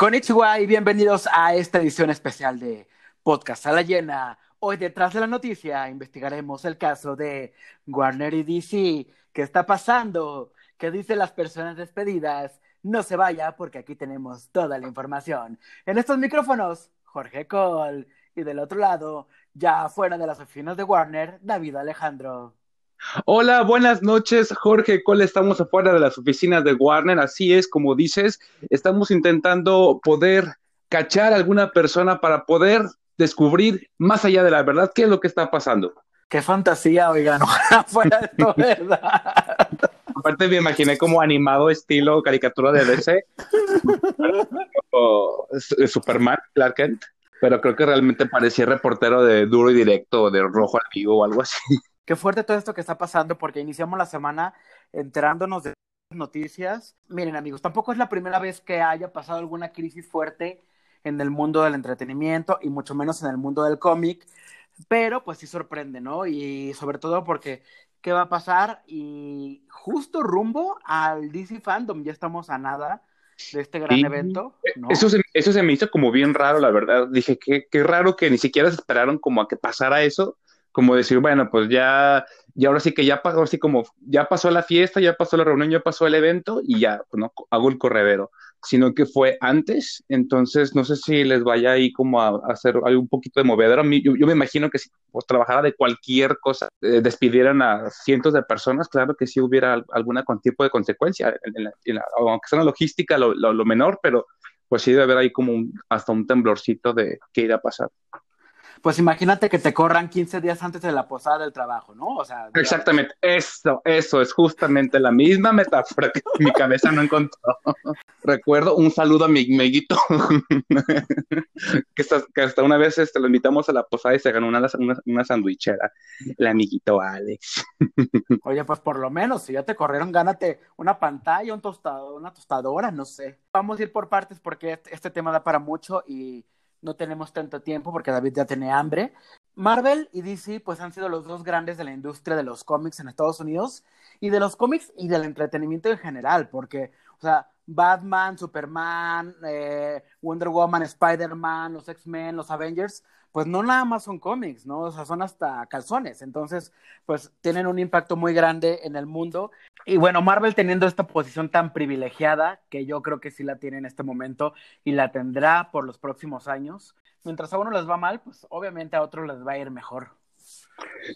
Konnichiwa y bienvenidos a esta edición especial de Podcast a la Llena. Hoy detrás de la noticia investigaremos el caso de Warner y DC. ¿Qué está pasando? ¿Qué dicen las personas despedidas? No se vaya porque aquí tenemos toda la información. En estos micrófonos, Jorge Cole. Y del otro lado, ya fuera de las oficinas de Warner, David Alejandro. Hola, buenas noches, Jorge Cole. Estamos afuera de las oficinas de Warner. Así es, como dices, estamos intentando poder cachar a alguna persona para poder descubrir más allá de la verdad qué es lo que está pasando. Qué fantasía, oigan, fuera de todo verdad. Aparte me imaginé como animado estilo caricatura de DC, o Superman, Clark Kent, pero creo que realmente parecía reportero de duro y directo, de rojo al vivo o algo así. Qué fuerte todo esto que está pasando porque iniciamos la semana enterándonos de noticias. Miren amigos, tampoco es la primera vez que haya pasado alguna crisis fuerte en el mundo del entretenimiento y mucho menos en el mundo del cómic, pero pues sí sorprende, ¿no? Y sobre todo porque qué va a pasar y justo rumbo al DC Fandom, ya estamos a nada de este gran evento. ¿no? Eso, se, eso se me hizo como bien raro, la verdad. Dije, qué, qué raro que ni siquiera se esperaron como a que pasara eso como decir, bueno, pues ya, y ahora sí que ya pasó, así como, ya pasó la fiesta, ya pasó la reunión, ya pasó el evento y ya, pues no, hago el corredero, sino que fue antes, entonces no sé si les vaya ahí como a, hacer un poquito de movedero. Yo, yo me imagino que si pues, trabajara de cualquier cosa, eh, despidieran a cientos de personas, claro que sí hubiera alguna con tipo de consecuencia, aunque sea logística lo, lo, menor, pero pues sí debe haber ahí como hasta un temblorcito de qué irá a pasar pues imagínate que te corran 15 días antes de la posada del trabajo, ¿no? O sea, exactamente, eso, eso es justamente la misma metáfora que mi cabeza no encontró. Recuerdo un saludo a mi amiguito, que, hasta, una vez este, lo invitamos a la posada y se ganó una, una, sandwichera, el amiguito Alex. Oye, pues por lo menos, si ya te corrieron, gánate una pantalla, un tostado, una tostadora, no sé. Vamos a ir por partes porque este, este tema da para mucho y no tenemos tanto tiempo porque David ya tiene hambre. Marvel y DC pues han sido los dos grandes de la industria de los cómics en Estados Unidos y de los cómics y del entretenimiento en general, porque, o sea, Batman, Superman, eh, Wonder Woman, Spider-Man, los X-Men, los Avengers, pues no nada más son cómics, ¿no? O sea, son hasta calzones. Entonces, pues tienen un impacto muy grande en el mundo. Y bueno, Marvel teniendo esta posición tan privilegiada, que yo creo que sí la tiene en este momento y la tendrá por los próximos años, mientras a uno les va mal, pues obviamente a otros les va a ir mejor.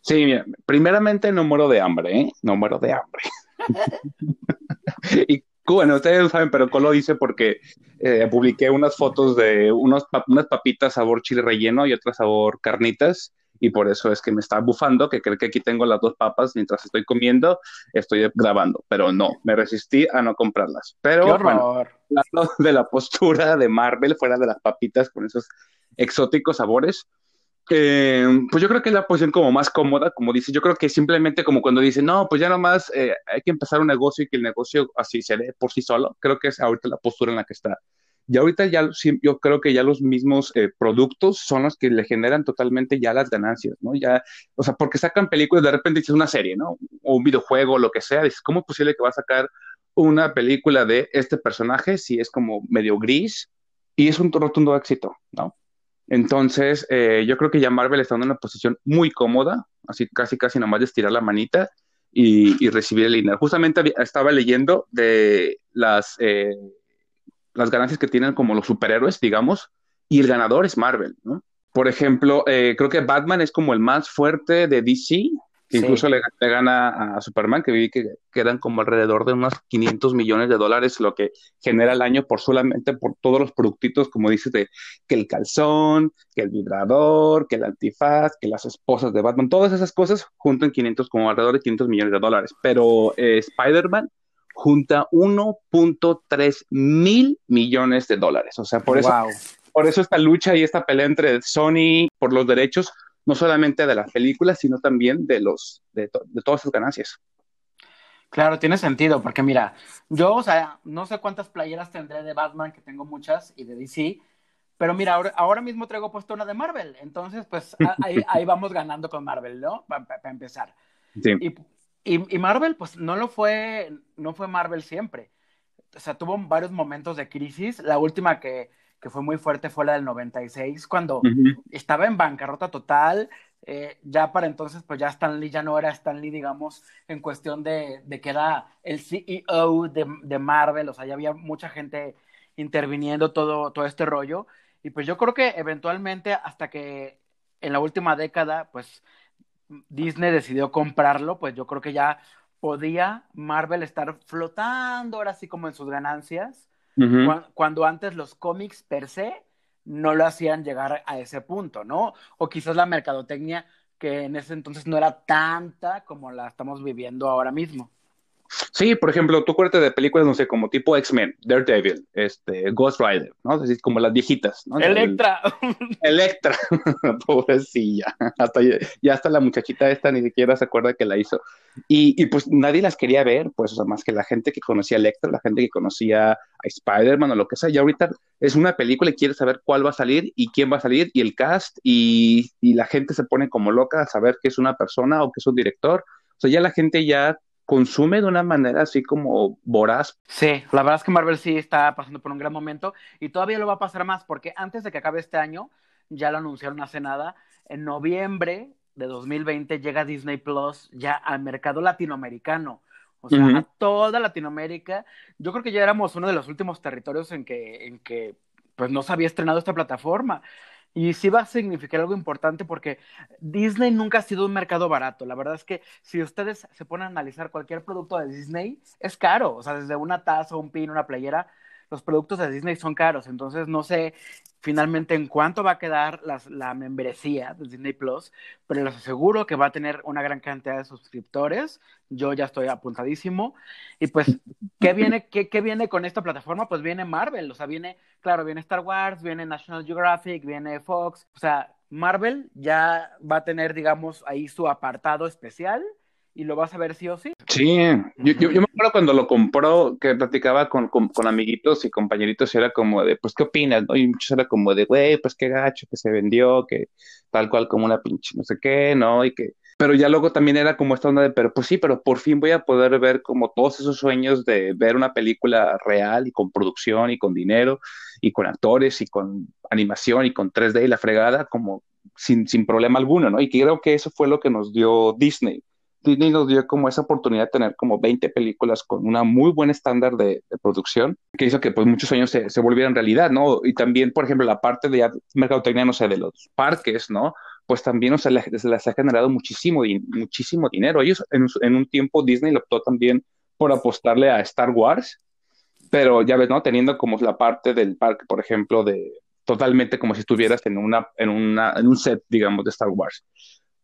Sí, mira, primeramente no muero de hambre, ¿eh? No muero de hambre. y bueno, ustedes lo saben, pero Colo dice porque eh, publiqué unas fotos de unos, unas papitas sabor chile relleno y otras sabor carnitas, y por eso es que me está bufando, que creo que aquí tengo las dos papas mientras estoy comiendo, estoy grabando, pero no, me resistí a no comprarlas. Pero bueno, de la postura de Marvel fuera de las papitas con esos exóticos sabores, eh, pues yo creo que es la posición como más cómoda, como dice, yo creo que simplemente como cuando dice, no, pues ya nomás eh, hay que empezar un negocio y que el negocio así se dé por sí solo, creo que es ahorita la postura en la que está. Y ahorita ya, yo creo que ya los mismos eh, productos son los que le generan totalmente ya las ganancias, ¿no? Ya, o sea, porque sacan películas, de repente dices una serie, ¿no? O un videojuego, lo que sea, dices, ¿cómo es posible que va a sacar una película de este personaje si es como medio gris y es un rotundo éxito, ¿no? Entonces, eh, yo creo que ya Marvel está en una posición muy cómoda, así casi casi nomás de estirar la manita y, recibir el dinero. Justamente estaba leyendo de las, eh, las ganancias que tienen como los superhéroes, digamos, y el ganador es Marvel. Por ejemplo, eh, creo que Batman es como el más fuerte de DC, incluso le, gana a Superman, que vi que quedan como alrededor de unos 500 millones de dólares, lo que genera el año por solamente por todos los productitos, como dices, de que el calzón, que el vibrador, que el antifaz, que las esposas de Batman, todas esas cosas juntan 500, como alrededor de 500 millones de dólares. Pero eh, Spider-Man junta 1.3 mil millones de dólares. O sea, por eso, por eso esta lucha y esta pelea entre Sony por los derechos no solamente de las películas, sino también de, los, de, todas sus ganancias. Claro, tiene sentido, porque mira, yo, o sea, no sé cuántas playeras tendré de Batman, que tengo muchas, y de DC, pero mira, ahora, mismo traigo puesto una de Marvel, entonces, pues ahí, vamos ganando con Marvel, ¿no? Para empezar. Sí. Y, y, Marvel, pues no lo fue, no fue Marvel siempre. o sea, tuvo varios momentos de crisis. La última que, que fue muy fuerte fue la del 96, cuando estaba en bancarrota total. Eh, ya para entonces, pues ya Stan Lee ya no era Stan Lee, digamos, en cuestión de, de que era el CEO de, de, Marvel, o sea, ya había mucha gente interviniendo todo, todo este rollo. Y pues yo creo que eventualmente, hasta que en la última década, pues Disney decidió comprarlo, pues yo creo que ya podía Marvel estar flotando ahora sí como en sus ganancias, cuando, antes los cómics per se no lo hacían llegar a ese punto, ¿no? O quizás la mercadotecnia que en ese entonces no era tanta como la estamos viviendo ahora mismo. Sí, por ejemplo, tú acuérdate de películas, no sé, como tipo X-Men, Daredevil, este, Ghost Rider, ¿no? Es decir, como las viejitas, ¿no? Electra. Electra, pobrecilla. Hasta ya, hasta la muchachita esta ni siquiera se acuerda que la hizo. Y, y, pues nadie las quería ver, pues, o sea, más que la gente que conocía a Electra, la gente que conocía a Spider-Man o lo que sea. Y ahorita es una película y quiere saber cuál va a salir y quién va a salir y el cast y, y la gente se pone como loca a saber que es una persona o que es un director. O sea, ya la gente ya consume de una manera así como voraz. Sí, la verdad es que Marvel sí está pasando por un gran momento y todavía lo va a pasar más porque antes de que acabe este año, ya lo anunciaron hace nada, en noviembre de 2020 llega Disney Plus ya al mercado latinoamericano. O sea, a toda Latinoamérica. Yo creo que ya éramos uno de los últimos territorios en que, en que pues no se había estrenado esta plataforma. Y sí va a significar algo importante porque Disney nunca ha sido un mercado barato. La verdad es que si ustedes se ponen a analizar cualquier producto de Disney, es caro. O sea, desde una taza, un pin, una playera, los productos de Disney son caros. Entonces, no sé finalmente en cuánto va a quedar la membresía de Disney Plus, pero les aseguro que va a tener una gran cantidad de suscriptores. Yo ya estoy apuntadísimo. Y pues, ¿qué viene, qué, qué viene con esta plataforma? Pues viene Marvel, o sea, viene, claro, viene Star Wars, viene National Geographic, viene Fox, o sea, Marvel ya va a tener, digamos, ahí su apartado especial y lo vas a ver sí o sí. Sí, yo, yo, me acuerdo cuando lo compró, que platicaba con, con, amiguitos y compañeritos, y era como de, pues, ¿qué opinas? Y muchos era como de, güey, pues qué gacho que se vendió, que tal cual como una pinche no sé qué, ¿no? Y que, pero ya luego también era como esta onda de, pero pues sí, pero por fin voy a poder ver como todos esos sueños de ver una película real y con producción y con dinero y con actores y con animación y con 3D y la fregada como sin, sin problema alguno, ¿no? Y creo que eso fue lo que nos dio Disney Disney nos dio como esa oportunidad de tener como 20 películas con una muy buen estándar de, producción, que hizo que pues muchos sueños se, se, volvieran realidad, ¿no? Y también, por ejemplo, la parte de mercadotecnia, no sé, de los parques, ¿no? Pues también, o sea, se les ha generado muchísimo, muchísimo dinero. Ellos, en, en un tiempo, Disney optó también por apostarle a Star Wars, pero ya ves, ¿no? Teniendo como la parte del parque, por ejemplo, de totalmente como si estuvieras en, una, en, una, en un set, digamos, de Star Wars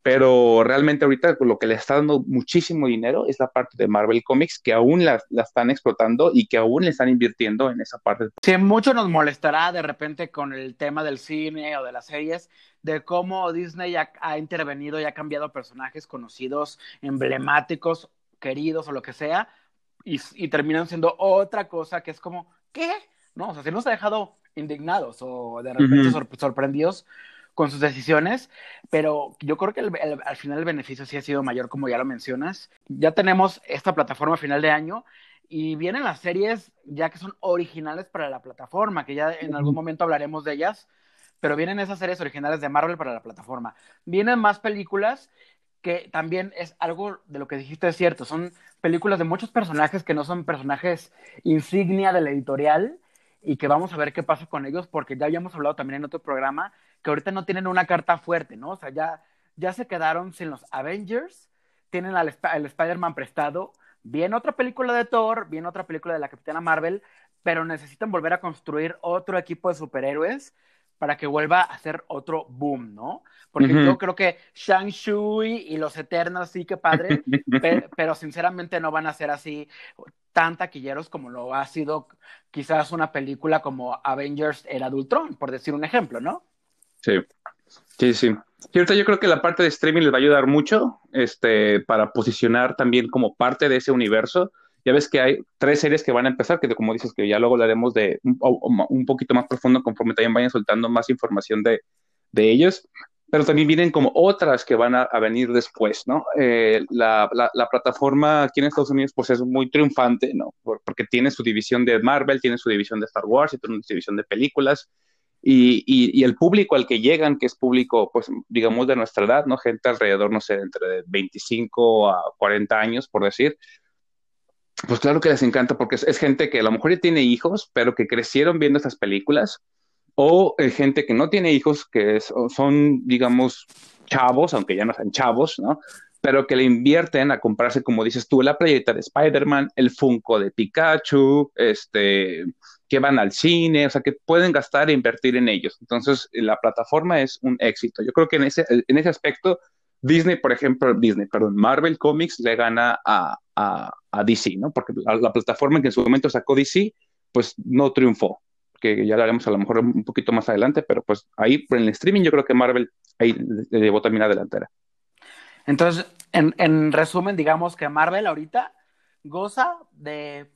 pero realmente ahorita lo que le está dando muchísimo dinero es la parte de Marvel Comics, que aún la, están explotando y que aún le están invirtiendo en esa parte. Sí, mucho nos molestará de repente con el tema del cine o de las series, de cómo Disney ha, ha intervenido y ha cambiado personajes conocidos, emblemáticos, queridos o lo que sea, y, y terminan siendo otra cosa que es como, ¿qué? No, o sea, si nos ha dejado indignados o de repente sorprendidos con sus decisiones, pero yo creo que al final el beneficio sí ha sido mayor, como ya lo mencionas. Ya tenemos esta plataforma a final de año y vienen las series ya que son originales para la plataforma, que ya en algún momento hablaremos de ellas, pero vienen esas series originales de Marvel para la plataforma. Vienen más películas que también es algo de lo que dijiste es cierto, son películas de muchos personajes que no son personajes insignia de la editorial y que vamos a ver qué pasa con ellos porque ya habíamos hablado también en otro programa que ahorita no tienen una carta fuerte, ¿no? O sea, ya, ya se quedaron sin los Avengers, tienen al, Spider-Man prestado, viene otra película de Thor, viene otra película de la Capitana Marvel, pero necesitan volver a construir otro equipo de superhéroes para que vuelva a ser otro boom, ¿no? Porque yo creo que Shang-Chi y los Eternos sí que padre, pero sinceramente no van a ser así tan taquilleros como lo ha sido quizás una película como Avengers era Ultron, por decir un ejemplo, ¿no? Sí, sí, sí. Ahorita yo creo que la parte de streaming les va a ayudar mucho este, para posicionar también como parte de ese universo. Ya ves que hay tres series que van a empezar, que como dices, que ya luego hablaremos de un, un poquito más profundo conforme también vayan soltando más información de, de ellos. pero también vienen como otras que van a, venir después, ¿no? Eh, la, la, plataforma aquí en Estados Unidos pues es muy triunfante, ¿no? porque tiene su división de Marvel, tiene su división de Star Wars y tiene su división de películas, y, y, el público al que llegan, que es público, pues digamos de nuestra edad, ¿no? Gente alrededor, no sé, entre 25 a 40 años, por decir, pues claro que les encanta porque es, gente que a lo mejor ya tiene hijos, pero que crecieron viendo estas películas, o eh, gente que no tiene hijos, que son, digamos, chavos, aunque ya no sean chavos, ¿no? Pero que le invierten a comprarse, como dices tú, la playeta de Spider-Man, el Funko de Pikachu, este, que van al cine, o sea, que pueden gastar e invertir en ellos. Entonces, la plataforma es un éxito. Yo creo que en ese, en ese aspecto, Disney, por ejemplo, Disney, perdón, Marvel Comics le gana a, a, DC, ¿no? Porque la, plataforma que en su momento sacó DC, pues no triunfó, que ya lo haremos a lo mejor un poquito más adelante, pero pues ahí en el streaming yo creo que Marvel ahí le llevó también a delantera. Entonces, en, en resumen, digamos que Marvel ahorita goza de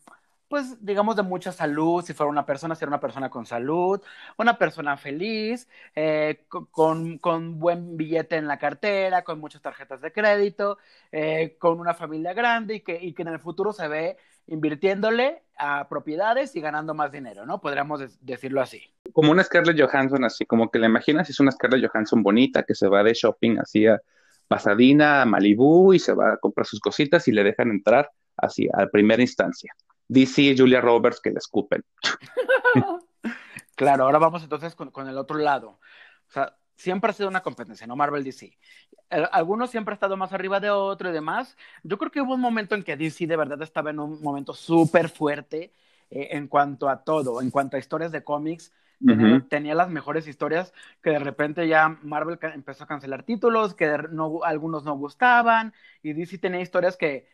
pues digamos de mucha salud, si fuera una persona, si era una persona con salud, una persona feliz, eh, con, con, buen billete en la cartera, con muchas tarjetas de crédito, eh, con una familia grande y que, y que en el futuro se ve invirtiéndole a propiedades y ganando más dinero, ¿no? Podríamos decirlo así. Como una Scarlett Johansson, así como que la imaginas, es una Scarlett Johansson bonita que se va de shopping así a Pasadena, a Malibú y se va a comprar sus cositas y le dejan entrar así a primera instancia. DC y Julia Roberts que le escupen. claro, ahora vamos entonces con, el otro lado. O sea, siempre ha sido una competencia, ¿no? Marvel DC. algunos siempre ha estado más arriba de otro y demás. Yo creo que hubo un momento en que DC de verdad estaba en un momento súper fuerte eh, en cuanto a todo, en cuanto a historias de cómics. Tenía, las mejores historias que de repente ya Marvel empezó a cancelar títulos, que no, algunos no gustaban, y DC tenía historias que,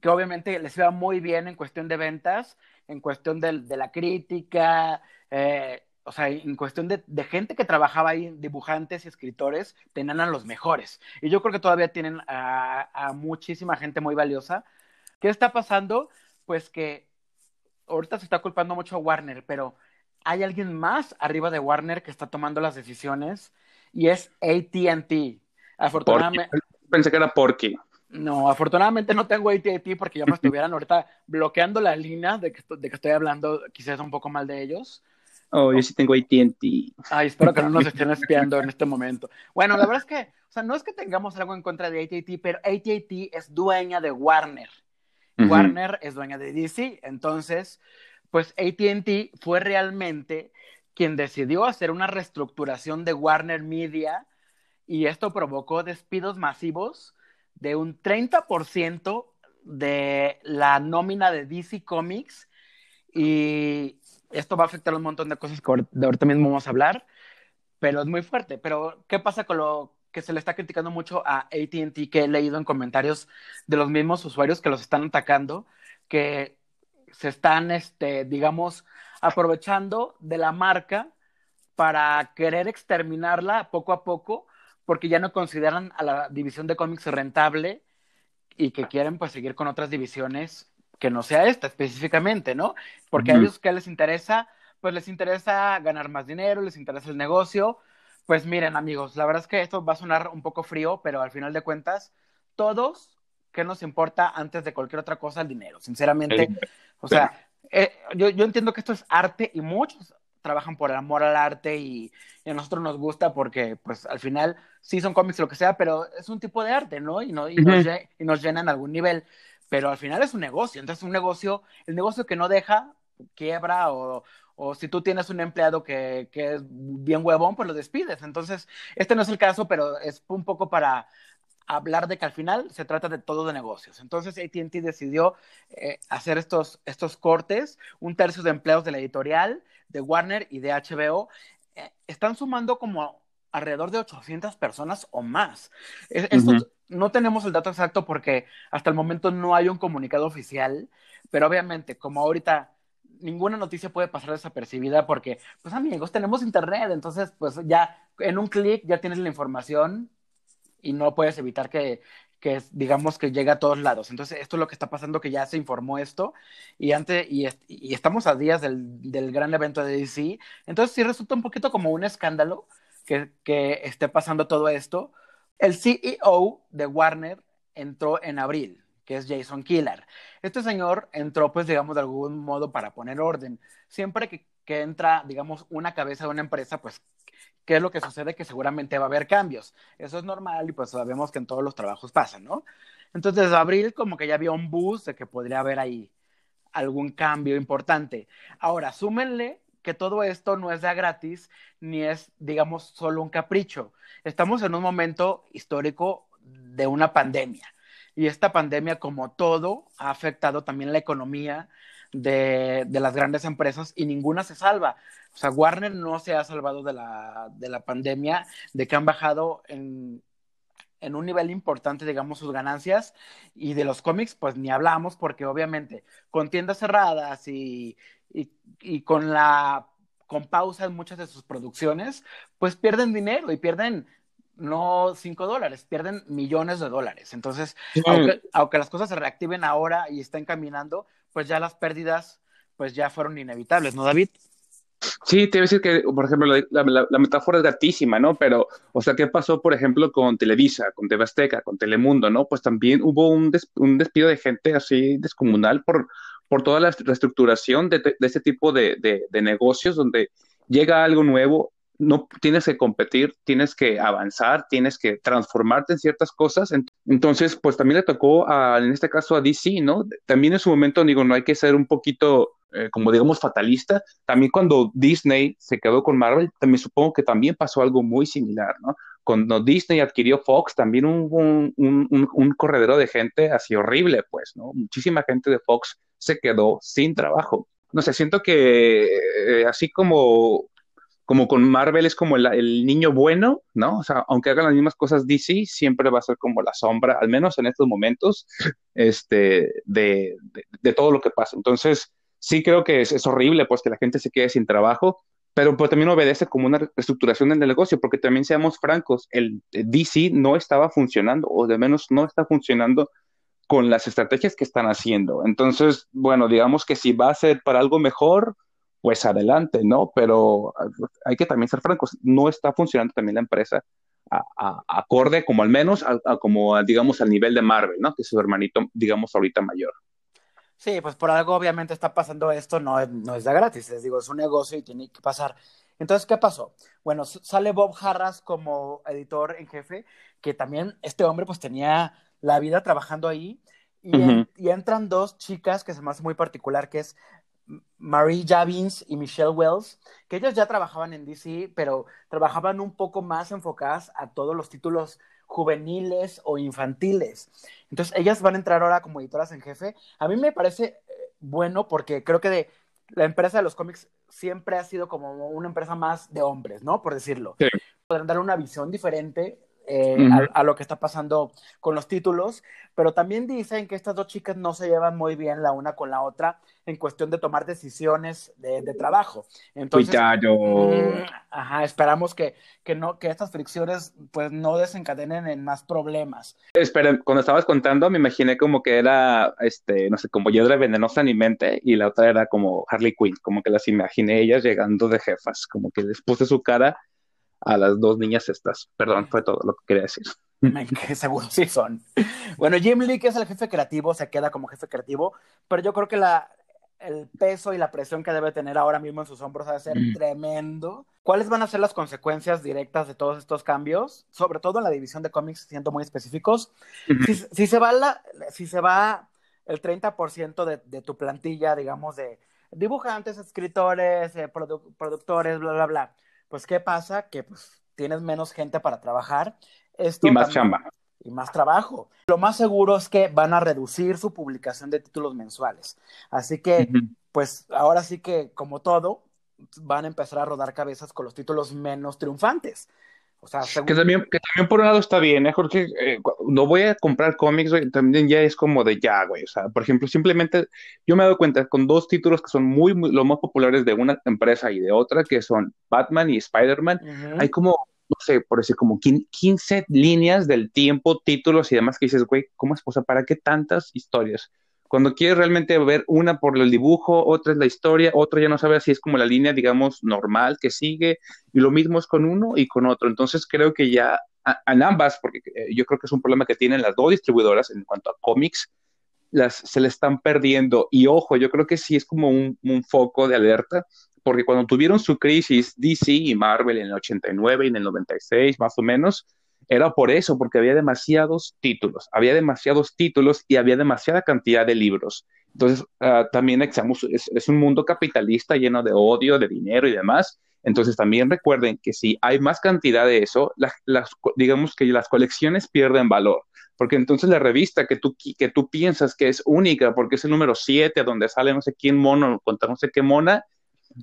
que obviamente les iba muy bien en cuestión de ventas, en cuestión de, la crítica, eh, o sea, en cuestión de, gente que trabajaba ahí, dibujantes y escritores, tenían a los mejores. Y yo creo que todavía tienen a, muchísima gente muy valiosa. ¿Qué está pasando? Pues que ahorita se está culpando mucho a Warner, pero hay alguien más arriba de Warner que está tomando las decisiones y es ATT. Afortunadamente. Pensé que era Porky. No, afortunadamente no tengo AT&T porque ya me estuvieran ahorita bloqueando la línea de que, de que estoy hablando quizás un poco mal de ellos. Oh, yo sí tengo AT&T. Ay, espero que no nos estén espiando en este momento. Bueno, la verdad es que, o sea, no es que tengamos algo en contra de AT&T, pero AT&T es dueña de Warner. Warner es dueña de DC, entonces, pues AT&T fue realmente quien decidió hacer una reestructuración de Warner Media y esto provocó despidos masivos de un 30% de la nómina de DC Comics y esto va a afectar un montón de cosas que de ahorita mismo vamos a hablar, pero es muy fuerte. Pero, ¿qué pasa con lo que se le está criticando mucho a ATT, que he leído en comentarios de los mismos usuarios que los están atacando, que se están, este, digamos, aprovechando de la marca para querer exterminarla poco a poco porque ya no consideran a la división de cómics rentable y que quieren pues seguir con otras divisiones que no sea esta específicamente, ¿no? Porque a ellos qué les interesa, pues les interesa ganar más dinero, les interesa el negocio. Pues miren amigos, la verdad es que esto va a sonar un poco frío, pero al final de cuentas, todos, ¿qué nos importa antes de cualquier otra cosa el dinero? Sinceramente, o sea, eh, yo, yo entiendo que esto es arte y muchos trabajan por el amor al arte y, a nosotros nos gusta porque, pues, al final sí son cómics lo que sea, pero es un tipo de arte, ¿no? Y, no, y, nos, y nos llenan algún nivel, pero al final es un negocio, entonces un negocio, el negocio que no deja quiebra o, o si tú tienes un empleado que, que, es bien huevón, pues lo despides. Entonces, este no es el caso, pero es un poco para hablar de que al final se trata de todo de negocios. Entonces, ATT decidió eh, hacer estos, estos cortes, un tercio de empleos de la editorial, de Warner y de HBO, eh, están sumando como alrededor de 800 personas o más. no tenemos el dato exacto porque hasta el momento no hay un comunicado oficial, pero obviamente, como ahorita ninguna noticia puede pasar desapercibida porque, pues amigos, tenemos internet, entonces, pues ya en un clic ya tienes la información y no puedes evitar que, que digamos que llega a todos lados. Entonces, esto es lo que está pasando, que ya se informó esto, y antes, y, estamos a días del, gran evento de DC. Entonces, sí resulta un poquito como un escándalo que, que esté pasando todo esto. El CEO de Warner entró en abril, que es Jason Killer. Este señor entró, pues, digamos, de algún modo para poner orden. Siempre que, que entra, digamos, una cabeza de una empresa, pues ¿qué es lo que sucede? Que seguramente va a haber cambios. Eso es normal y pues sabemos que en todos los trabajos pasa, ¿no? Entonces, desde abril como que ya había un bus de que podría haber ahí algún cambio importante. Ahora, súmenle que todo esto no es de gratis ni es, digamos, solo un capricho. Estamos en un momento histórico de una pandemia. Y esta pandemia, como todo, ha afectado también la economía de, de, las grandes empresas y ninguna se salva. O sea, Warner no se ha salvado de la, de la pandemia, de que han bajado en, en un nivel importante, digamos, sus ganancias. Y de los cómics, pues ni hablamos, porque obviamente con tiendas cerradas y, y, con la con pausa en muchas de sus producciones, pues pierden dinero y pierden no cinco dólares, pierden millones de dólares. Entonces, sí. aunque, aunque, las cosas se reactiven ahora y estén caminando, pues ya las pérdidas, pues ya fueron inevitables, ¿no, David? Sí, te iba a decir que, por ejemplo, la, la, la, metáfora es gatísima, ¿no? Pero, o sea, ¿qué pasó, por ejemplo, con Televisa, con TV Azteca, con Telemundo, ¿no? Pues también hubo un, des, un despido de gente así descomunal por, por toda la reestructuración de, de este tipo de, de, de, negocios donde llega algo nuevo, no tienes que competir, tienes que avanzar, tienes que transformarte en ciertas cosas. Entonces, pues también le tocó a, en este caso a DC, ¿no? También en su momento, digo, no hay que ser un poquito, eh, como digamos, fatalista. También cuando Disney se quedó con Marvel, también supongo que también pasó algo muy similar, ¿no? Cuando Disney adquirió Fox, también hubo un, un, un, corredero de gente así horrible, pues, ¿no? Muchísima gente de Fox se quedó sin trabajo. No sé, siento que eh, así como como con Marvel es como el, el, niño bueno, ¿no? O sea, aunque hagan las mismas cosas DC, siempre va a ser como la sombra, al menos en estos momentos, este, de, de, de todo lo que pasa. Entonces, sí creo que es, es, horrible, pues, que la gente se quede sin trabajo, pero pues, también obedece como una reestructuración del negocio, porque también seamos francos, el DC no estaba funcionando, o de menos no está funcionando con las estrategias que están haciendo. Entonces, bueno, digamos que si va a ser para algo mejor, pues adelante, ¿no? Pero hay que también ser francos, no está funcionando también la empresa a, a, acorde como al menos a, a, como digamos al nivel de Marvel, ¿no? Que es su hermanito, digamos, ahorita mayor. Sí, pues por algo obviamente está pasando esto, no, no es de gratis, les digo, es un negocio y tiene que pasar. Entonces, ¿qué pasó? Bueno, sale Bob Harras como editor en jefe, que también este hombre pues tenía la vida trabajando ahí, y, uh -huh. en, y entran dos chicas que se me hace muy particular, que es Marie Javins y Michelle Wells, que ellas ya trabajaban en DC, pero trabajaban un poco más enfocadas a todos los títulos juveniles o infantiles. Entonces, ellas van a entrar ahora como editoras en jefe. A mí me parece eh, bueno porque creo que de, la empresa de los cómics siempre ha sido como una empresa más de hombres, ¿no? Por decirlo. Sí. Podrán dar una visión diferente eh, uh -huh. a, a, lo que está pasando con los títulos, pero también dicen que estas dos chicas no se llevan muy bien la una con la otra en cuestión de tomar decisiones de, de trabajo. Entonces, mmm, ajá, esperamos que, que, no, que estas fricciones pues no desencadenen en más problemas. Espera, cuando estabas contando me imaginé como que era, este, no sé, como Hiedra Venenosa en mi mente y la otra era como Harley Quinn, como que las imaginé ellas llegando de jefas, como que les puse su cara a las dos niñas estas. Perdón, fue todo lo que quería decir. Que seguro sí son. Bueno, Jim Lee, que es el jefe creativo, se queda como jefe creativo, pero yo creo que la, el peso y la presión que debe tener ahora mismo en sus hombros debe ser mm. tremendo. ¿Cuáles van a ser las consecuencias directas de todos estos cambios? Sobre todo en la división de cómics, siendo muy específicos. Mm -hmm. si, si, se va la, si se va el 30% de, de, tu plantilla, digamos, de dibujantes, escritores, eh, produ productores, bla, bla, bla pues ¿qué pasa? Que pues tienes menos gente para trabajar. Esto y más también, chamba. Y más trabajo. Lo más seguro es que van a reducir su publicación de títulos mensuales. Así que, uh -huh. pues ahora sí que, como todo, van a empezar a rodar cabezas con los títulos menos triunfantes. O sea, según... que, también, que también por un lado está bien, ¿eh? Porque eh, no voy a comprar cómics, güey, también ya es como de ya, güey. O sea, por ejemplo, simplemente yo me he dado cuenta con dos títulos que son muy, muy los más populares de una empresa y de otra, que son Batman y Spider-Man. Uh -huh. Hay como, no sé, por decir, como 15 líneas del tiempo, títulos y demás que dices, güey, ¿cómo es? O sea, ¿para qué tantas historias? Cuando quieres realmente ver una por el dibujo, otra es la historia, otra ya no sabes si es como la línea, digamos, normal que sigue, y lo mismo es con uno y con otro. Entonces creo que ya en ambas, porque eh, yo creo que es un problema que tienen las dos distribuidoras en cuanto a cómics, las, se le están perdiendo. Y ojo, yo creo que sí es como un, un foco de alerta, porque cuando tuvieron su crisis DC y Marvel en el 89 y en el 96, más o menos, era por eso, porque había demasiados títulos, había demasiados títulos y había demasiada cantidad de libros. Entonces, uh, también es, es, un mundo capitalista lleno de odio, de dinero y demás. Entonces, también recuerden que si hay más cantidad de eso, las, las, digamos que las colecciones pierden valor, porque entonces la revista que tú, que tú piensas que es única, porque es el número 7, donde sale no sé quién mono, contra no sé qué mona,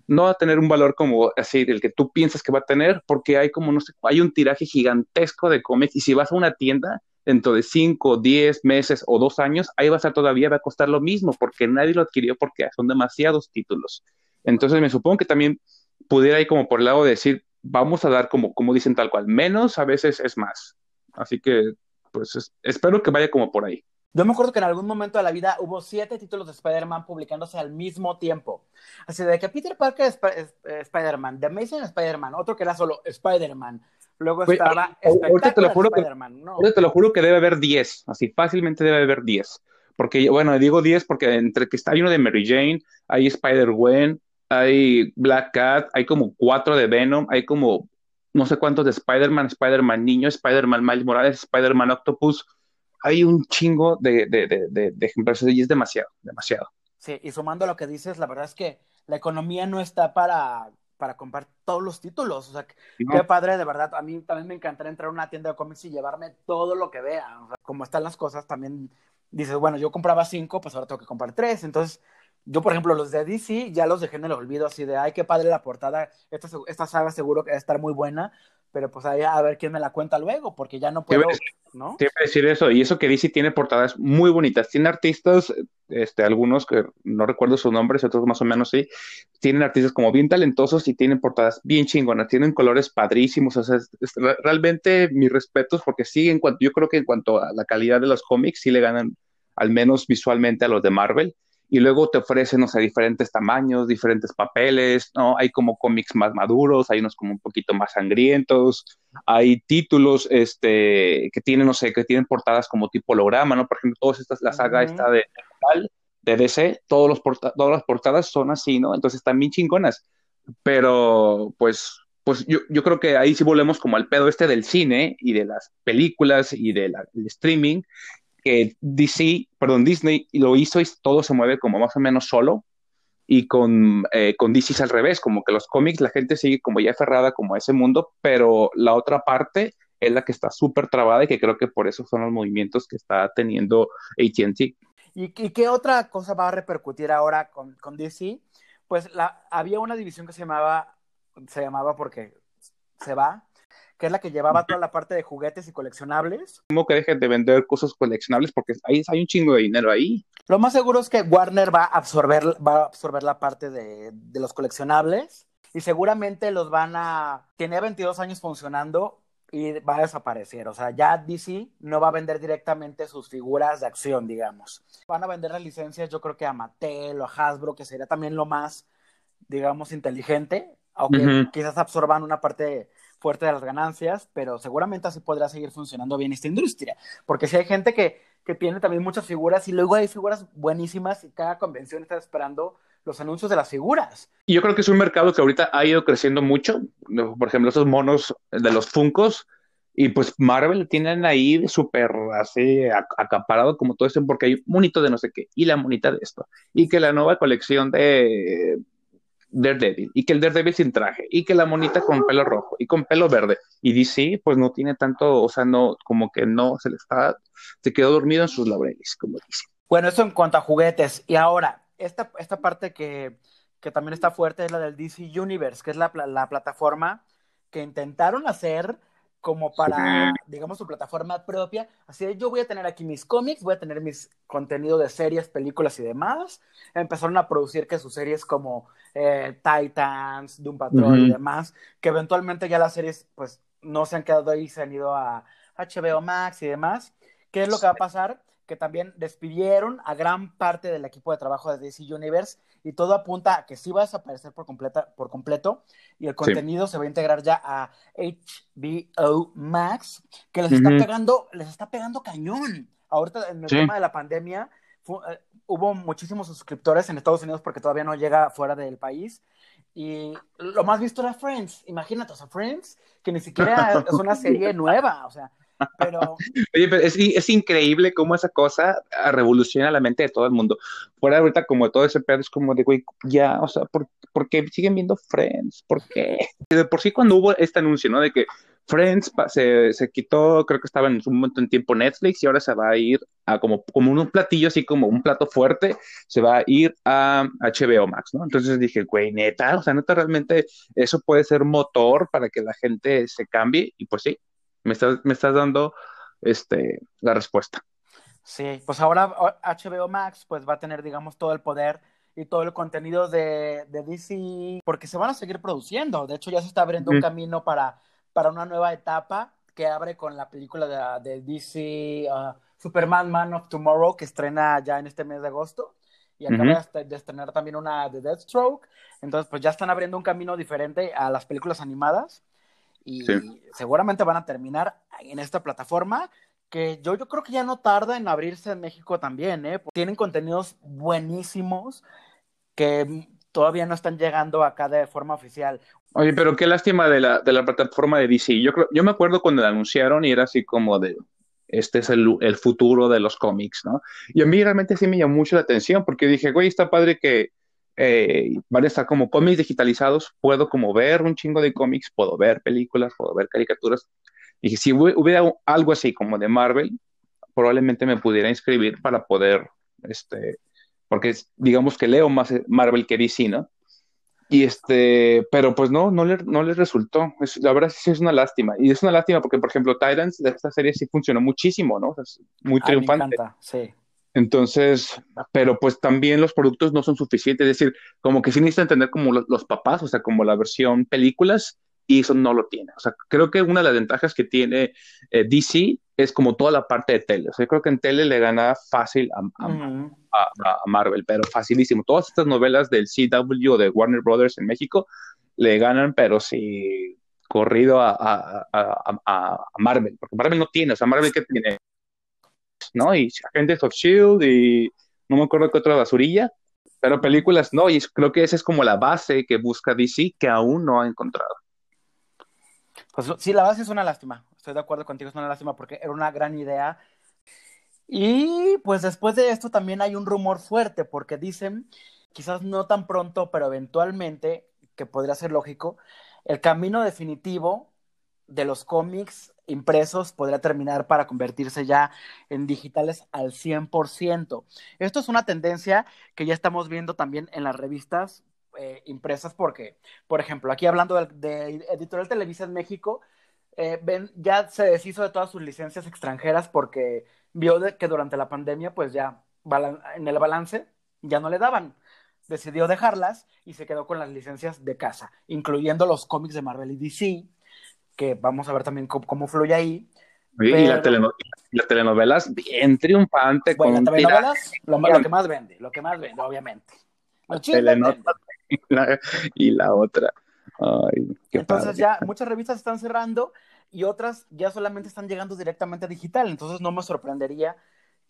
no va a tener un valor como así, el que tú piensas que va a tener, porque hay como, no sé, hay un tiraje gigantesco de cómics y si vas a una tienda dentro de 5, 10 meses o dos años, ahí va a estar todavía, va a costar lo mismo, porque nadie lo adquirió porque son demasiados títulos. Entonces me supongo que también pudiera ir como por el lado de decir, vamos a dar como, como dicen tal cual, menos a veces es más. Así que, pues espero que vaya como por ahí. Yo me acuerdo que en algún momento de la vida hubo siete títulos de Spider-Man publicándose al mismo tiempo. Así de que Peter Parker es, eh, Spider-Man, The Amazing Spider-Man, otro que era solo Spider-Man. Luego estaba ahorita te lo juro que, no. te lo juro que debe haber 10, así fácilmente debe haber 10. Porque, bueno, digo 10 porque entre que está hay uno de Mary Jane, hay Spider-Gwen, hay Black Cat, hay como cuatro de Venom, hay como no sé cuántos de Spider-Man, Spider-Man Niño, Spider-Man Miles Morales, Spider-Man Octopus hay un chingo de, de, de, de, ejemplares y es demasiado, demasiado. Sí, y sumando a lo que dices, la verdad es que la economía no está para, para comprar todos los títulos. O sea, qué padre, de verdad. A mí también me encantaría entrar a una tienda de cómics y llevarme todo lo que vea. O sea, como están las cosas, también dices, bueno, yo compraba cinco, pues ahora tengo que comprar tres. Entonces, yo, por ejemplo, los de DC ya los dejé en el olvido, así de, ay, qué padre la portada. Esta, esta saga seguro que va a estar muy buena pero pues ahí a ver quién me la cuenta luego, porque ya no puedo, ¿no? Te iba a decir eso, y eso que DC tiene portadas muy bonitas, tiene artistas, este, algunos que no recuerdo sus nombres, otros más o menos sí, tienen artistas como bien talentosos y tienen portadas bien chingonas, tienen colores padrísimos, o sea, realmente mis respetos, porque sí, en cuanto, yo creo que en cuanto a la calidad de los cómics, sí le ganan al menos visualmente a los de Marvel, y luego te ofrecen, o sea, diferentes tamaños, diferentes papeles, ¿no? Hay como cómics más maduros, hay unos como un poquito más sangrientos, hay títulos, este, que tienen, no sé, que tienen portadas como tipo holograma, ¿no? Por ejemplo, todas estas, la saga esta de, de DC, todos los todas las portadas son así, ¿no? Entonces están bien chingonas, pero pues pues yo, yo, creo que ahí sí volvemos como al pedo este del cine y de las películas y del streaming, que DC, perdón, Disney lo hizo y todo se mueve como más o menos solo. Y con, eh, con DC es al revés, como que los cómics la gente sigue como ya aferrada como a ese mundo, pero la otra parte es la que está súper trabada y que creo que por eso son los movimientos que está teniendo ATT. ¿Y, ¿Y, qué otra cosa va a repercutir ahora con, con DC? Pues había una división que se llamaba, se llamaba porque se va, que es la que llevaba toda la parte de juguetes y coleccionables. ¿Cómo que dejen de vender cosas coleccionables? Porque ahí hay un chingo de dinero ahí. Lo más seguro es que Warner va a absorber, va a absorber la parte de, de los coleccionables y seguramente los van a... Tiene 22 años funcionando y va a desaparecer. O sea, ya DC no va a vender directamente sus figuras de acción, digamos. Van a vender las licencias, yo creo que a Mattel o a Hasbro, que sería también lo más, digamos, inteligente, aunque quizás absorban una parte fuerte de las ganancias, pero seguramente así podrá seguir funcionando bien esta industria. Porque si hay gente que, que tiene también muchas figuras y luego hay figuras buenísimas y cada convención está esperando los anuncios de las figuras. Y yo creo que es un mercado que ahorita ha ido creciendo mucho. Por ejemplo, esos monos de los Funcos. Y pues Marvel tienen ahí súper así acaparado como todo eso, porque hay un monito de no sé qué, y la monita de esto, y que la nueva colección de Daredevil, y que el Daredevil sin traje, y que la monita con pelo rojo y con pelo verde. Y DC, pues no tiene tanto, o sea, no, como que no se le está, se quedó dormido en sus laureles, como dice. Bueno, eso en cuanto a juguetes. Y ahora, esta, esta parte que, que también está fuerte es la del DC Universe, que es la, la plataforma que intentaron hacer como para, digamos, su plataforma propia. Así de, yo voy a tener aquí mis cómics, voy a tener mis contenido de series, películas y demás. Empezaron a producir que sus series como eh, Titans, Doom Patrol y demás, que eventualmente ya las series, pues, no se han quedado ahí, se han ido a HBO Max y demás. ¿Qué es lo que va a pasar? que también despidieron a gran parte del equipo de trabajo de DC Universe y todo apunta a que sí va a desaparecer por, completa, por completo y el contenido se va a integrar ya a HBO Max, que les está pegando, les está pegando cañón. Ahorita en el tema de la pandemia eh, hubo muchísimos suscriptores en Estados Unidos porque todavía no llega fuera del país. Y lo más visto era Friends. Imagínate, o sea, Friends, que ni siquiera es una serie nueva, o sea, pero... Oye, pero es, es, increíble cómo esa cosa revoluciona la mente de todo el mundo. Fuera ahorita como todo ese pedo es como de, güey, ya, o sea, ¿por, ¿por, qué siguen viendo Friends? ¿Por qué? De por sí cuando hubo este anuncio, ¿no? De que Friends se, se quitó, creo que estaba en un momento en tiempo Netflix y ahora se va a ir a como, como un platillo, así como un plato fuerte, se va a ir a HBO Max, ¿no? Entonces dije, güey, neta, o sea, neta, realmente eso puede ser motor para que la gente se cambie y pues sí, me estás, me estás dando este, la respuesta. Sí, pues ahora HBO Max pues va a tener, digamos, todo el poder y todo el contenido de, de DC, porque se van a seguir produciendo. De hecho, ya se está abriendo un camino para, para una nueva etapa que abre con la película de, de DC uh, Superman Man of Tomorrow, que estrena ya en este mes de agosto. Y acaba de estrenar también una de Deathstroke. Entonces, pues ya están abriendo un camino diferente a las películas animadas y seguramente van a terminar en esta plataforma que yo, yo creo que ya no tarda en abrirse en México también, ¿eh? Tienen contenidos buenísimos que todavía no están llegando acá de forma oficial. Oye, pero qué lástima de la, de la plataforma de DC. Yo, creo, yo me acuerdo cuando la anunciaron y era así como de, este es el, el, futuro de los cómics, ¿no? Y a mí realmente sí me llamó mucho la atención porque dije, güey, está padre que eh, van a estar como cómics digitalizados, puedo como ver un chingo de cómics, puedo ver películas, puedo ver caricaturas. Y si hubiera algo así como de Marvel, probablemente me pudiera inscribir para poder, este, porque digamos que leo más Marvel que DC, ¿no? Y este, pero pues no, no le, no les resultó. Es, la verdad sí es una lástima. Y es una lástima porque, por ejemplo, Titans de esta serie sí funcionó muchísimo, ¿no? es muy triunfante. Me encanta, sí. Entonces, pero pues también los productos no son suficientes, es decir, como que sí necesitan tener como los, papás, o sea, como la versión películas, y eso no lo tiene. O sea, creo que una de las ventajas que tiene eh, DC es como toda la parte de tele. O sea, yo creo que en tele le gana fácil a, a, Marvel, pero facilísimo. Todas estas novelas del CW o de Warner Brothers en México le ganan, pero sí corrido a, Marvel, porque Marvel no tiene, o sea, Marvel que tiene ¿no? Y Agentes of Shield y no me acuerdo qué otra basurilla, pero películas no, y creo que esa es como la base que busca DC que aún no ha encontrado. Pues sí, la base es una lástima, estoy de acuerdo contigo, es una lástima porque era una gran idea. Y pues después de esto también hay un rumor fuerte porque dicen, quizás no tan pronto, pero eventualmente, que podría ser lógico, el camino definitivo de los cómics impresos podría terminar para convertirse ya en digitales al 100%. Esto es una tendencia que ya estamos viendo también en las revistas eh, impresas porque, por ejemplo, aquí hablando de, Editorial Televisa en México, eh, ya se deshizo de todas sus licencias extranjeras porque vio que durante la pandemia, pues ya en el balance ya no le daban. Decidió dejarlas y se quedó con las licencias de casa, incluyendo los cómics de Marvel y DC, que vamos a ver también cómo, fluye ahí. Y las telenovelas bien triunfante. Bueno, las telenovelas, lo, lo, que más vende, lo que más vende, obviamente. y la otra. Entonces ya muchas revistas están cerrando y otras ya solamente están llegando directamente a digital. Entonces no me sorprendería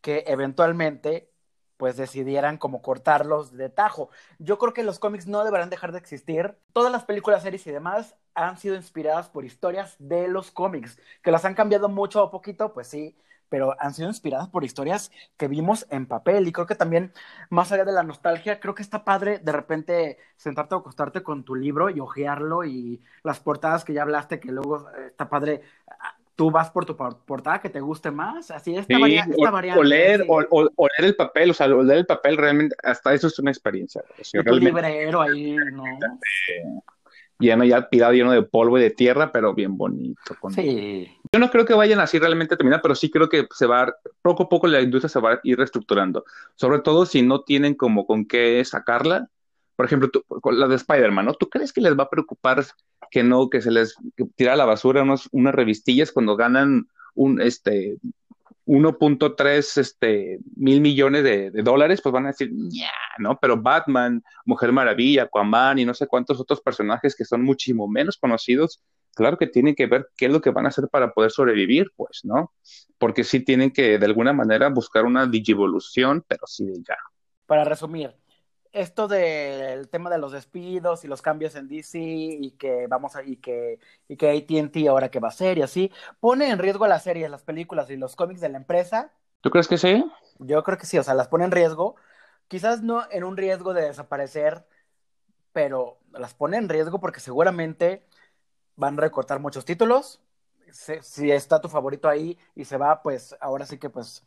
que eventualmente pues decidieran como cortarlos de tajo. Yo creo que los cómics no deberán dejar de existir. Todas las películas, series y demás han sido inspiradas por historias de los cómics, que las han cambiado mucho o poquito, pues sí, pero han sido inspiradas por historias que vimos en papel y creo que también más allá de la nostalgia, creo que está padre de repente sentarte o acostarte con tu libro y hojearlo y las portadas que ya hablaste que luego eh, está padre tú vas por tu portada que te guste más, así esta, sí, o, leer, o, leer el papel, o sea, leer el papel realmente, hasta eso es una experiencia. O tu librero ahí, ¿no? lleno ya pirado, lleno de polvo y de tierra, pero bien bonito. Sí. Yo no creo que vayan así realmente a terminar, pero sí creo que se va, poco a poco la industria se va a ir reestructurando, sobre todo si no tienen como con qué sacarla. Por ejemplo, con la de Spider-Man, ¿no? ¿Tú crees que les va a preocupar que no, que se les tira a la basura unas revistillas cuando ganan un, este, 1.3 este, mil millones de, dólares, pues van a decir, ¿no? Pero Batman, Mujer Maravilla, Aquaman y no sé cuántos otros personajes que son muchísimo menos conocidos, claro que tienen que ver qué es lo que van a hacer para poder sobrevivir, pues, ¿no? Porque sí tienen que de alguna manera buscar una digivolución, pero sí ya. Para resumir, esto del tema de los despidos y los cambios en DC y que vamos a y que y que AT&T ahora que va a ser y así pone en riesgo las series, las películas y los cómics de la empresa. ¿Tú crees que sí? Yo creo que sí, o sea, las pone en riesgo, quizás no en un riesgo de desaparecer, pero las pone en riesgo porque seguramente van a recortar muchos títulos. Si, está tu favorito ahí y se va, pues ahora sí que pues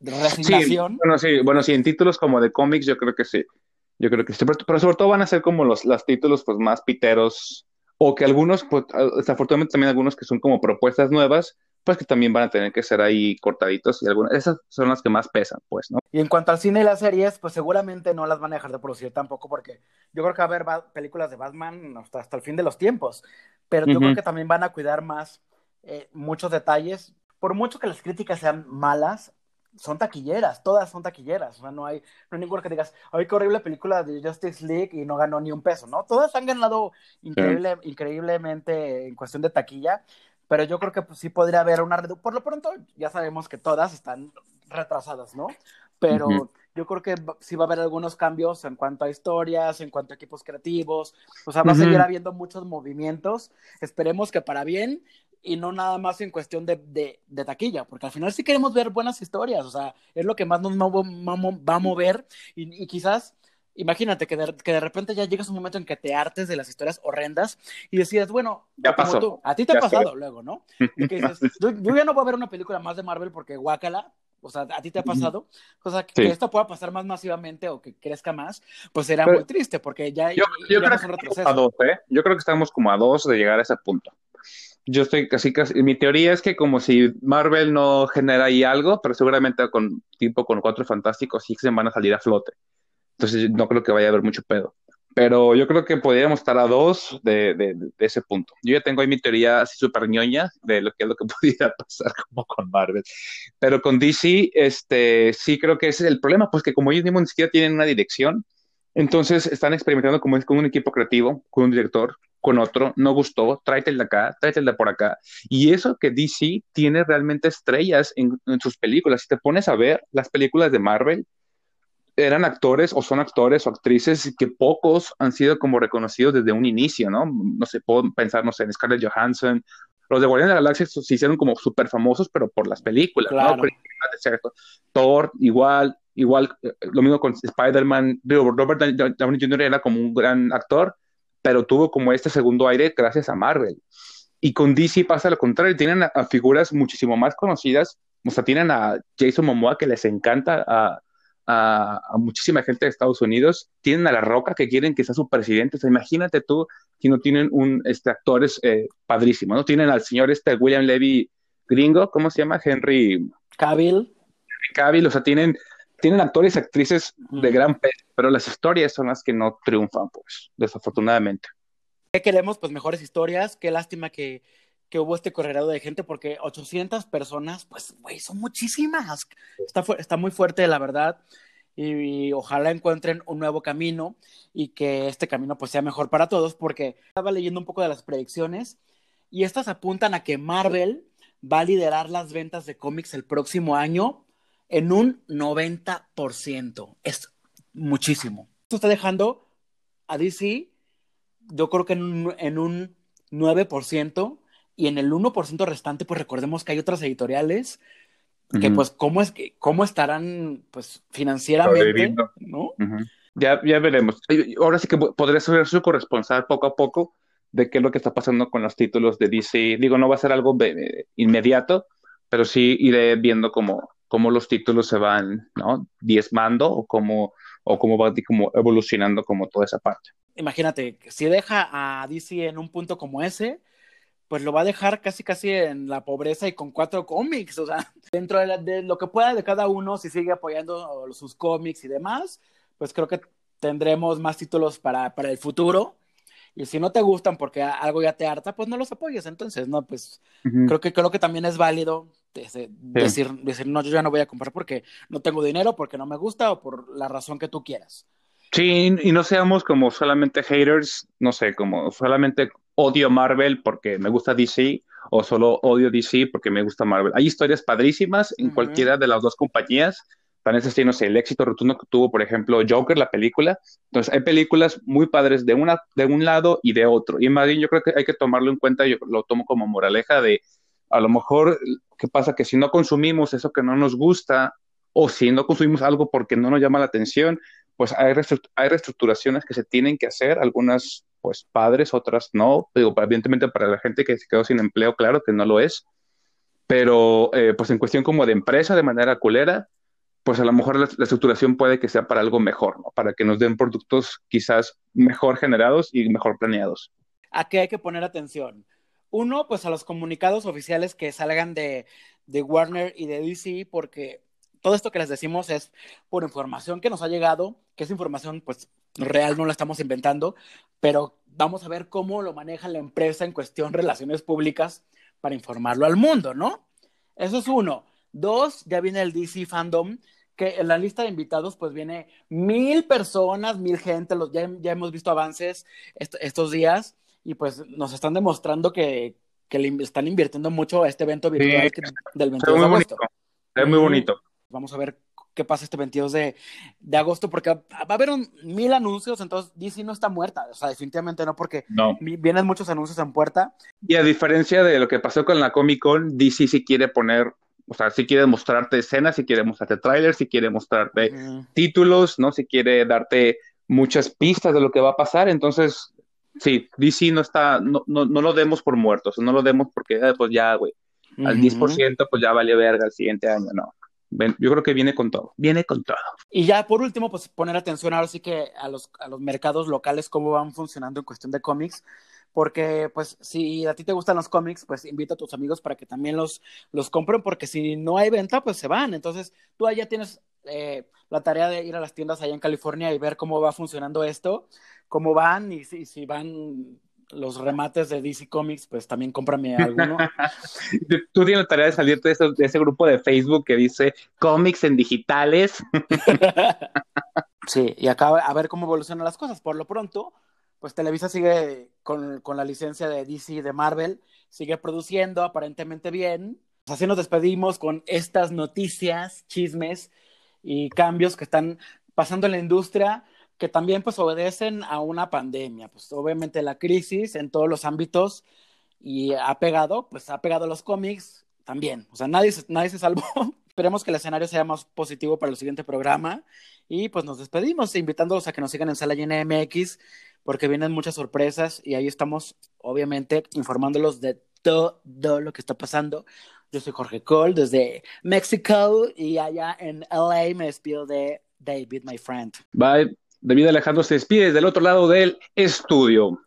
resignación. bueno, sí, bueno, sí, en títulos como de cómics yo creo que sí. Yo creo que sí, pero, sobre todo van a ser como los, los títulos pues más piteros o que algunos, pues, desafortunadamente también algunos que son como propuestas nuevas, pues que también van a tener que ser ahí cortaditos y algunas, esas son las que más pesan, pues, ¿no? Y en cuanto al cine y las series, pues seguramente no las van a dejar de producir tampoco porque yo creo que va a haber películas de Batman hasta, hasta el fin de los tiempos, pero yo creo que también van a cuidar más eh, muchos detalles. Por mucho que las críticas sean malas, son taquilleras, todas son taquilleras, o sea, no hay, no hay ninguna que digas, ay, qué horrible película de Justice League y no ganó ni un peso, ¿no? Todas han ganado increíble, increíblemente en cuestión de taquilla, pero yo creo que pues, sí podría haber una reducción, por lo pronto ya sabemos que todas están retrasadas, ¿no? Pero yo creo que sí va a haber algunos cambios en cuanto a historias, en cuanto a equipos creativos, o sea, va a seguir habiendo muchos movimientos, esperemos que para bien, y no nada más en cuestión de, de, taquilla, porque al final sí queremos ver buenas historias, o sea, es lo que más nos va a mover y, quizás, imagínate que de, que de repente ya llegas un momento en que te hartes de las historias horrendas y decides, bueno, ya pasó. a ti te ha pasado luego, ¿no? Y que dices, yo, ya no voy a ver una película más de Marvel porque guácala, o sea, ¿a ti te ha pasado? O sea, que, esto pueda pasar más masivamente o que crezca más, pues será muy triste porque ya... Yo, yo creo que estamos a dos, ¿eh? Yo creo que estamos como a dos de llegar a ese punto yo estoy casi, casi, mi teoría es que como si Marvel no genera ahí algo, pero seguramente con tipo con cuatro fantásticos sí se van a salir a flote. Entonces no creo que vaya a haber mucho pedo. Pero yo creo que podríamos estar a dos de, de, ese punto. Yo ya tengo ahí mi teoría así súper ñoña de lo que es lo que pudiera pasar como con Marvel. Pero con DC, este, sí creo que ese es el problema, pues que como ellos mismos ni siquiera tienen una dirección, entonces están experimentando como es con un equipo creativo, con un director, con otro, no gustó, tráete el de acá, tráete el de por acá. Y eso que DC tiene realmente estrellas en, sus películas. Si te pones a ver las películas de Marvel, eran actores o son actores o actrices que pocos han sido como reconocidos desde un inicio, ¿no? No sé, puedo pensar, no sé, en Scarlett Johansson. Los de Guardianes de la Galaxia se hicieron como súper famosos, pero por las películas, ¿no? Thor, igual, igual, eh, lo mismo con Spider-Man, Robert Downey Jr. era como un gran actor, pero tuvo como este segundo aire gracias a Marvel. Y con DC pasa lo contrario, tienen a, figuras muchísimo más conocidas, o sea, tienen a Jason Momoa que les encanta a, a, muchísima gente de Estados Unidos, tienen a La Roca que quieren que sea su presidente, o sea, imagínate tú que no tienen un, este, actores eh, padrísimos, ¿no? Tienen al señor este William Levy gringo, ¿cómo se llama? Henry Cavill. Cavill, o sea, tienen tienen actores y actrices de gran peso, pero las historias son las que no triunfan, pues, desafortunadamente. ¿Qué queremos? Pues mejores historias. Qué lástima que, que hubo este correrado de gente, porque 800 personas, pues, güey, son muchísimas. Está, está muy fuerte, la verdad. Y, ojalá encuentren un nuevo camino y que este camino pues sea mejor para todos, porque estaba leyendo un poco de las predicciones y estas apuntan a que Marvel va a liderar las ventas de cómics el próximo año en un 90%. Es muchísimo. Esto está dejando a DC, yo creo que en un, en un 9%, y en el 1% restante, pues recordemos que hay otras editoriales que pues cómo es que cómo estarán pues financieramente, ¿no? Ya, ya veremos. Ahora sí que podré ser su corresponsal poco a poco de qué es lo que está pasando con los títulos de DC. Digo, no va a ser algo inmediato, pero sí iré viendo cómo, cómo los títulos se van, ¿no? Diezmando o cómo, o cómo va como evolucionando como toda esa parte. Imagínate, si deja a DC en un punto como ese, pues lo va a dejar casi casi en la pobreza y con cuatro cómics, o sea, dentro de, lo que pueda de cada uno, si sigue apoyando sus cómics y demás, pues creo que tendremos más títulos para, para el futuro. Y si no te gustan porque algo ya te harta, pues no los apoyes. Entonces, no, pues creo que creo que también es válido decir, decir, no, yo ya no voy a comprar porque no tengo dinero, porque no me gusta o por la razón que tú quieras. Sí, y no seamos como solamente haters, no sé, como solamente odio Marvel porque me gusta DC o solo odio DC porque me gusta Marvel. Hay historias padrísimas en cualquiera de las dos compañías. Para ese no sé, el éxito rotundo que tuvo, por ejemplo, Joker, la película. Entonces, hay películas muy padres de, una, de un lado y de otro. Y más bien, yo creo que hay que tomarlo en cuenta, yo lo tomo como moraleja de, a lo mejor, ¿qué pasa? Que si no consumimos eso que no nos gusta, o si no consumimos algo porque no nos llama la atención, pues hay, hay reestructuraciones que se tienen que hacer, algunas pues padres, otras no, digo, evidentemente para la gente que se quedó sin empleo, claro que no lo es, pero eh, pues en cuestión como de empresa, de manera culera, pues a lo mejor la, estructuración puede que sea para algo mejor, ¿no? Para que nos den productos quizás mejor generados y mejor planeados. ¿A qué hay que poner atención? Uno, pues a los comunicados oficiales que salgan de, de Warner y de DC, porque todo esto que les decimos es por información que nos ha llegado, que es información pues real, no la estamos inventando, pero vamos a ver cómo lo maneja la empresa en cuestión relaciones públicas para informarlo al mundo, ¿no? Eso es uno. Dos, ya viene el DC Fandom, que en la lista de invitados pues viene mil personas, mil gente, los, ya, ya hemos visto avances estos días y pues nos están demostrando que, que le están invirtiendo mucho a este evento virtual del 22 de agosto. Es muy bonito. Vamos a ver qué pasa este 22 de, de, agosto, porque va a haber un, mil anuncios, entonces DC no está muerta, o sea, definitivamente no, porque vienen muchos anuncios en puerta. Y a diferencia de lo que pasó con la Comic Con, DC sí quiere poner, o sea, sí quiere mostrarte escenas, sí quiere mostrarte trailers, sí quiere mostrarte títulos, ¿no? Sí quiere darte muchas pistas de lo que va a pasar, entonces, sí, DC no está, no, no, no lo demos por muertos, no lo demos porque, ah, pues ya, güey, al 10%, pues ya vale verga el siguiente año, no. Yo creo que viene con todo, viene con todo. Y ya por último, pues poner atención ahora sí que a los, a los mercados locales, cómo van funcionando en cuestión de cómics, porque pues si a ti te gustan los cómics, pues invita a tus amigos para que también los, los compren, porque si no hay venta, pues se van. Entonces tú allá tienes eh, la tarea de ir a las tiendas allá en California y ver cómo va funcionando esto, cómo van y si, si van los remates de DC Comics, pues también cómprame alguno. Tú tienes la tarea de salir de, ese grupo de Facebook que dice cómics en digitales. sí, y acá a ver cómo evolucionan las cosas. Por lo pronto, pues Televisa sigue con, con la licencia de DC y de Marvel, sigue produciendo aparentemente bien. Así nos despedimos con estas noticias, chismes y cambios que están pasando en la industria que también pues obedecen a una pandemia, pues obviamente la crisis en todos los ámbitos y ha pegado, pues ha pegado los cómics también, o sea, nadie, nadie se salvó. Esperemos que el escenario sea más positivo para el siguiente programa y pues nos despedimos invitándolos a que nos sigan en Sala MX porque vienen muchas sorpresas y ahí estamos obviamente informándolos de todo lo que está pasando. Yo soy Jorge Cole desde México y allá en LA me despido de David, my friend. Bye. David Alejandro se despide del otro lado del estudio.